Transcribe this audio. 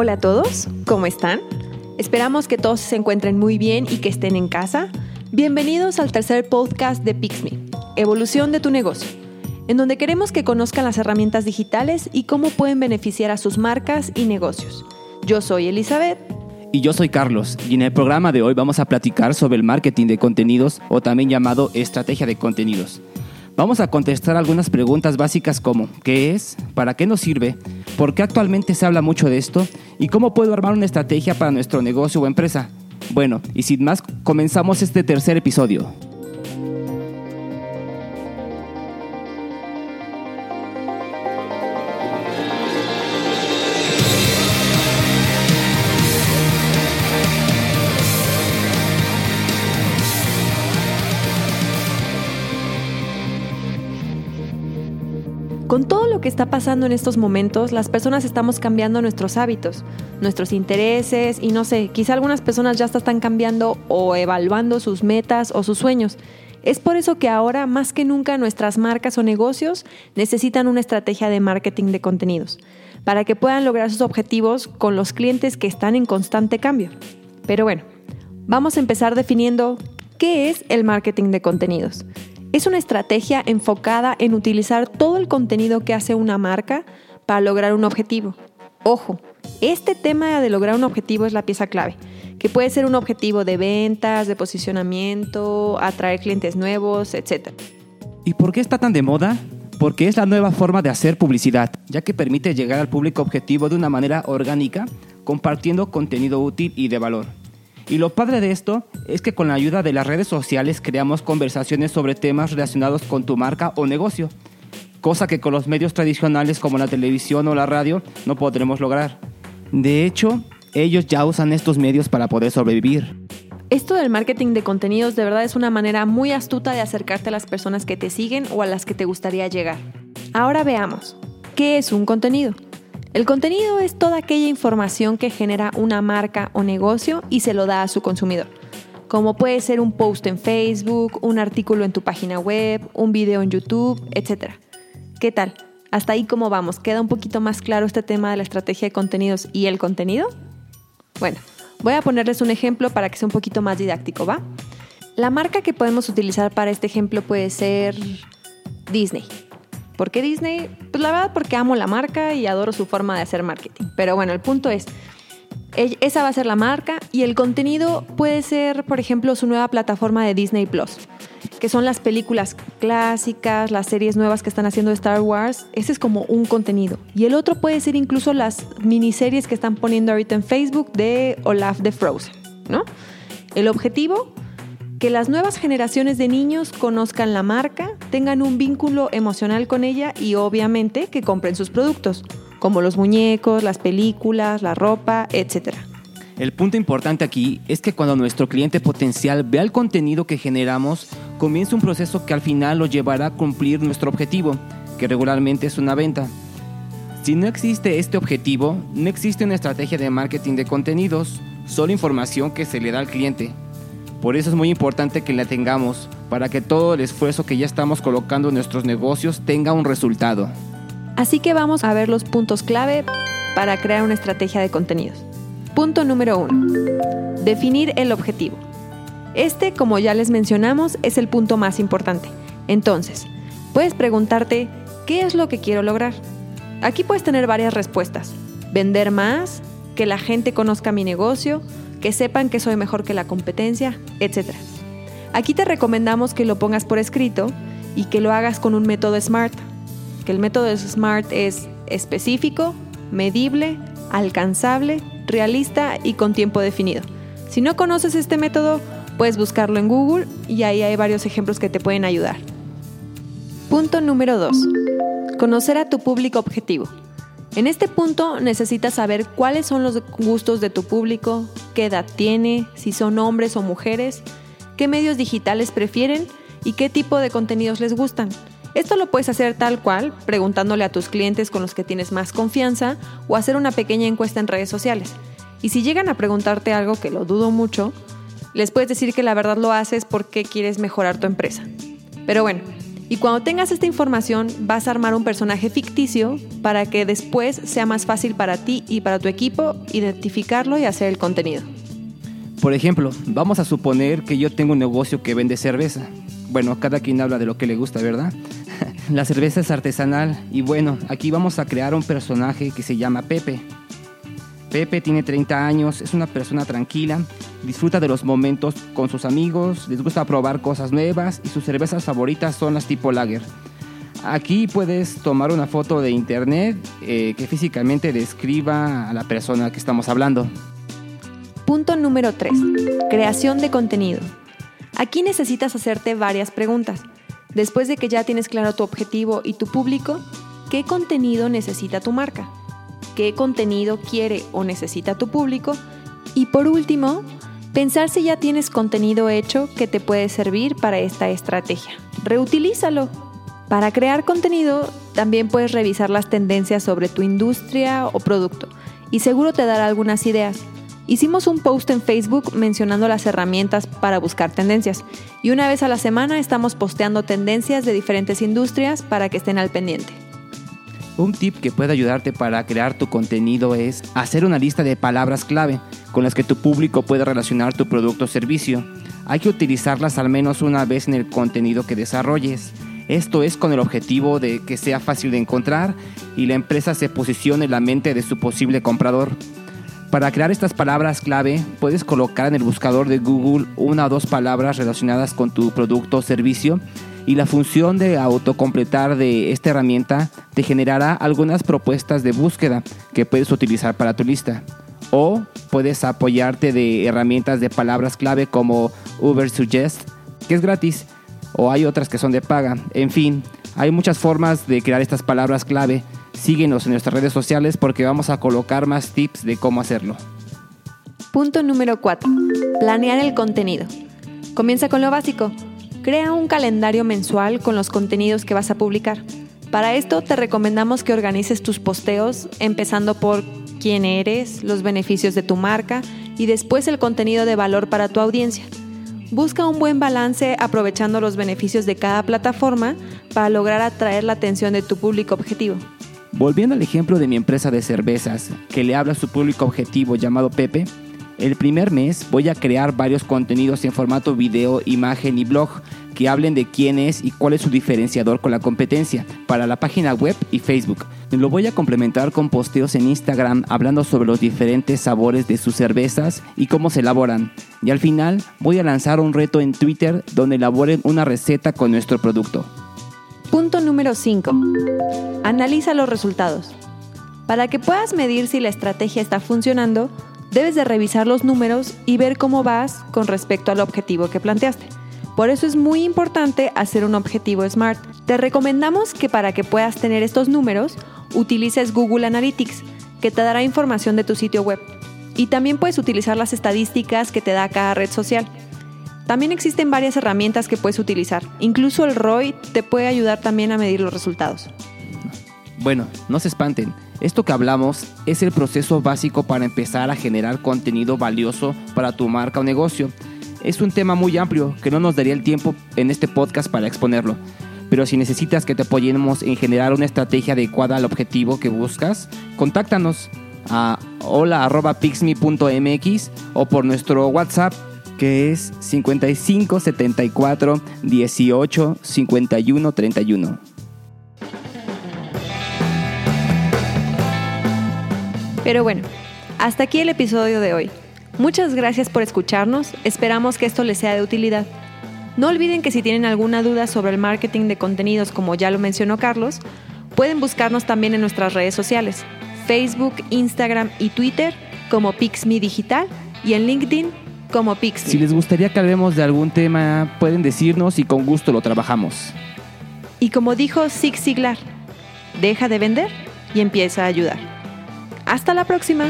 Hola a todos, ¿cómo están? Esperamos que todos se encuentren muy bien y que estén en casa. Bienvenidos al tercer podcast de Pixme, Evolución de tu negocio, en donde queremos que conozcan las herramientas digitales y cómo pueden beneficiar a sus marcas y negocios. Yo soy Elizabeth. Y yo soy Carlos, y en el programa de hoy vamos a platicar sobre el marketing de contenidos o también llamado estrategia de contenidos. Vamos a contestar algunas preguntas básicas como ¿qué es? ¿Para qué nos sirve? ¿Por qué actualmente se habla mucho de esto? ¿Y cómo puedo armar una estrategia para nuestro negocio o empresa? Bueno, y sin más, comenzamos este tercer episodio. Con todo lo que está pasando en estos momentos, las personas estamos cambiando nuestros hábitos, nuestros intereses y no sé, quizá algunas personas ya están cambiando o evaluando sus metas o sus sueños. Es por eso que ahora, más que nunca, nuestras marcas o negocios necesitan una estrategia de marketing de contenidos para que puedan lograr sus objetivos con los clientes que están en constante cambio. Pero bueno, vamos a empezar definiendo qué es el marketing de contenidos. Es una estrategia enfocada en utilizar todo el contenido que hace una marca para lograr un objetivo. Ojo, este tema de lograr un objetivo es la pieza clave, que puede ser un objetivo de ventas, de posicionamiento, atraer clientes nuevos, etc. ¿Y por qué está tan de moda? Porque es la nueva forma de hacer publicidad, ya que permite llegar al público objetivo de una manera orgánica, compartiendo contenido útil y de valor. Y lo padre de esto es que con la ayuda de las redes sociales creamos conversaciones sobre temas relacionados con tu marca o negocio, cosa que con los medios tradicionales como la televisión o la radio no podremos lograr. De hecho, ellos ya usan estos medios para poder sobrevivir. Esto del marketing de contenidos de verdad es una manera muy astuta de acercarte a las personas que te siguen o a las que te gustaría llegar. Ahora veamos, ¿qué es un contenido? El contenido es toda aquella información que genera una marca o negocio y se lo da a su consumidor, como puede ser un post en Facebook, un artículo en tu página web, un video en YouTube, etc. ¿Qué tal? Hasta ahí cómo vamos. ¿Queda un poquito más claro este tema de la estrategia de contenidos y el contenido? Bueno, voy a ponerles un ejemplo para que sea un poquito más didáctico, ¿va? La marca que podemos utilizar para este ejemplo puede ser Disney. ¿Por qué Disney? Pues la verdad porque amo la marca y adoro su forma de hacer marketing. Pero bueno, el punto es, esa va a ser la marca y el contenido puede ser, por ejemplo, su nueva plataforma de Disney Plus, que son las películas clásicas, las series nuevas que están haciendo de Star Wars. Ese es como un contenido. Y el otro puede ser incluso las miniseries que están poniendo ahorita en Facebook de Olaf de Frozen, ¿no? El objetivo que las nuevas generaciones de niños conozcan la marca, tengan un vínculo emocional con ella y obviamente que compren sus productos, como los muñecos, las películas, la ropa, etc. El punto importante aquí es que cuando nuestro cliente potencial vea el contenido que generamos, comienza un proceso que al final lo llevará a cumplir nuestro objetivo, que regularmente es una venta. Si no existe este objetivo, no existe una estrategia de marketing de contenidos, solo información que se le da al cliente. Por eso es muy importante que la tengamos, para que todo el esfuerzo que ya estamos colocando en nuestros negocios tenga un resultado. Así que vamos a ver los puntos clave para crear una estrategia de contenidos. Punto número uno. Definir el objetivo. Este, como ya les mencionamos, es el punto más importante. Entonces, puedes preguntarte, ¿qué es lo que quiero lograr? Aquí puedes tener varias respuestas. Vender más, que la gente conozca mi negocio, que sepan que soy mejor que la competencia, etc. Aquí te recomendamos que lo pongas por escrito y que lo hagas con un método SMART, que el método SMART es específico, medible, alcanzable, realista y con tiempo definido. Si no conoces este método, puedes buscarlo en Google y ahí hay varios ejemplos que te pueden ayudar. Punto número 2. Conocer a tu público objetivo. En este punto necesitas saber cuáles son los gustos de tu público, qué edad tiene, si son hombres o mujeres, qué medios digitales prefieren y qué tipo de contenidos les gustan. Esto lo puedes hacer tal cual, preguntándole a tus clientes con los que tienes más confianza o hacer una pequeña encuesta en redes sociales. Y si llegan a preguntarte algo que lo dudo mucho, les puedes decir que la verdad lo haces porque quieres mejorar tu empresa. Pero bueno, Y cuando tengas esta información, vas a armar un personaje ficticio para que después sea más fácil para ti y para tu equipo identificarlo y hacer el contenido. Por ejemplo, vamos a suponer que yo tengo un negocio que vende cerveza. Bueno, cada quien habla de lo que le gusta, ¿verdad? La cerveza es artesanal y bueno, aquí vamos a crear un personaje que se llama Pepe. Pepe tiene 30 años, es una persona tranquila, disfruta de los momentos con sus amigos, les gusta probar cosas nuevas y sus cervezas favoritas son las tipo lager. Aquí puedes tomar una foto de internet eh, que físicamente describa a la persona que estamos hablando. Punto número 3. Creación de contenido. Aquí necesitas hacerte varias preguntas. Después de que ya tienes claro tu objetivo y tu público, ¿qué contenido necesita tu marca? qué contenido quiere o necesita tu público. Y por último, pensar si ya tienes contenido hecho que te puede servir para esta estrategia. Reutilízalo. Para crear contenido también puedes revisar las tendencias sobre tu industria o producto y seguro te dará algunas ideas. Hicimos un post en Facebook mencionando las herramientas para buscar tendencias y una vez a la semana estamos posteando tendencias de diferentes industrias para que estén al pendiente. Un tip que puede ayudarte para crear tu contenido es hacer una lista de palabras clave con las que tu público puede relacionar tu producto o servicio. Hay que utilizarlas al menos una vez en el contenido que desarrolles. Esto es con el objetivo de que sea fácil de encontrar y la empresa se posicione en la mente de su posible comprador. Para crear estas palabras clave, puedes colocar en el buscador de Google una o dos palabras relacionadas con tu producto o servicio y la función de autocompletar de esta herramienta te generará algunas propuestas de búsqueda que puedes utilizar para tu lista. O puedes apoyarte de herramientas de palabras clave como Uber Suggest, que es gratis, o hay otras que son de paga. En fin, hay muchas formas de crear estas palabras clave. Síguenos en nuestras redes sociales porque vamos a colocar más tips de cómo hacerlo. Punto número 4. Planear el contenido. Comienza con lo básico Crea un calendario mensual con los contenidos que vas a publicar. Para esto te recomendamos que organices tus posteos empezando por quién eres, los beneficios de tu marca y después el contenido de valor para tu audiencia. Busca un buen balance aprovechando los beneficios de cada plataforma para lograr atraer la atención de tu público objetivo. Volviendo al ejemplo de mi empresa de cervezas, que le habla a su público objetivo llamado Pepe, el primer mes voy a crear varios contenidos en formato video, imagen y blog que hablen de quién es y cuál es su diferenciador con la competencia para la página web y Facebook. Lo voy a complementar con posteos en Instagram hablando sobre los diferentes sabores de sus cervezas y cómo se elaboran. Y al final voy a lanzar un reto en Twitter donde elaboren una receta con nuestro producto. Punto número 5. Analiza los resultados. Para que puedas medir si la estrategia está funcionando, debes de revisar los números y ver cómo vas con respecto al objetivo que planteaste. Por eso es muy importante hacer un objetivo SMART. Te recomendamos que para que puedas tener estos números, utilices Google Analytics, que te dará información de tu sitio web. Y también puedes utilizar las estadísticas que te da cada red social. También existen varias herramientas que puedes utilizar. Incluso el ROI te puede ayudar también a medir los resultados. Bueno, no se espanten. Esto que hablamos es el proceso básico para empezar a generar contenido valioso para tu marca o negocio. Es un tema muy amplio que no nos daría el tiempo en este podcast para exponerlo. Pero si necesitas que te apoyemos en generar una estrategia adecuada al objetivo que buscas, contáctanos a hola.pixme.mx o por nuestro WhatsApp que es 55 74 18 51 31. Pero bueno, hasta aquí el episodio de hoy. Muchas gracias por escucharnos, esperamos que esto les sea de utilidad. No olviden que si tienen alguna duda sobre el marketing de contenidos, como ya lo mencionó Carlos, pueden buscarnos también en nuestras redes sociales, Facebook, Instagram y Twitter como Pixme Digital y en LinkedIn como Pixme. Si les gustaría que hablemos de algún tema, pueden decirnos y con gusto lo trabajamos. Y como dijo Zig Ziglar, deja de vender y empieza a ayudar. Hasta la próxima.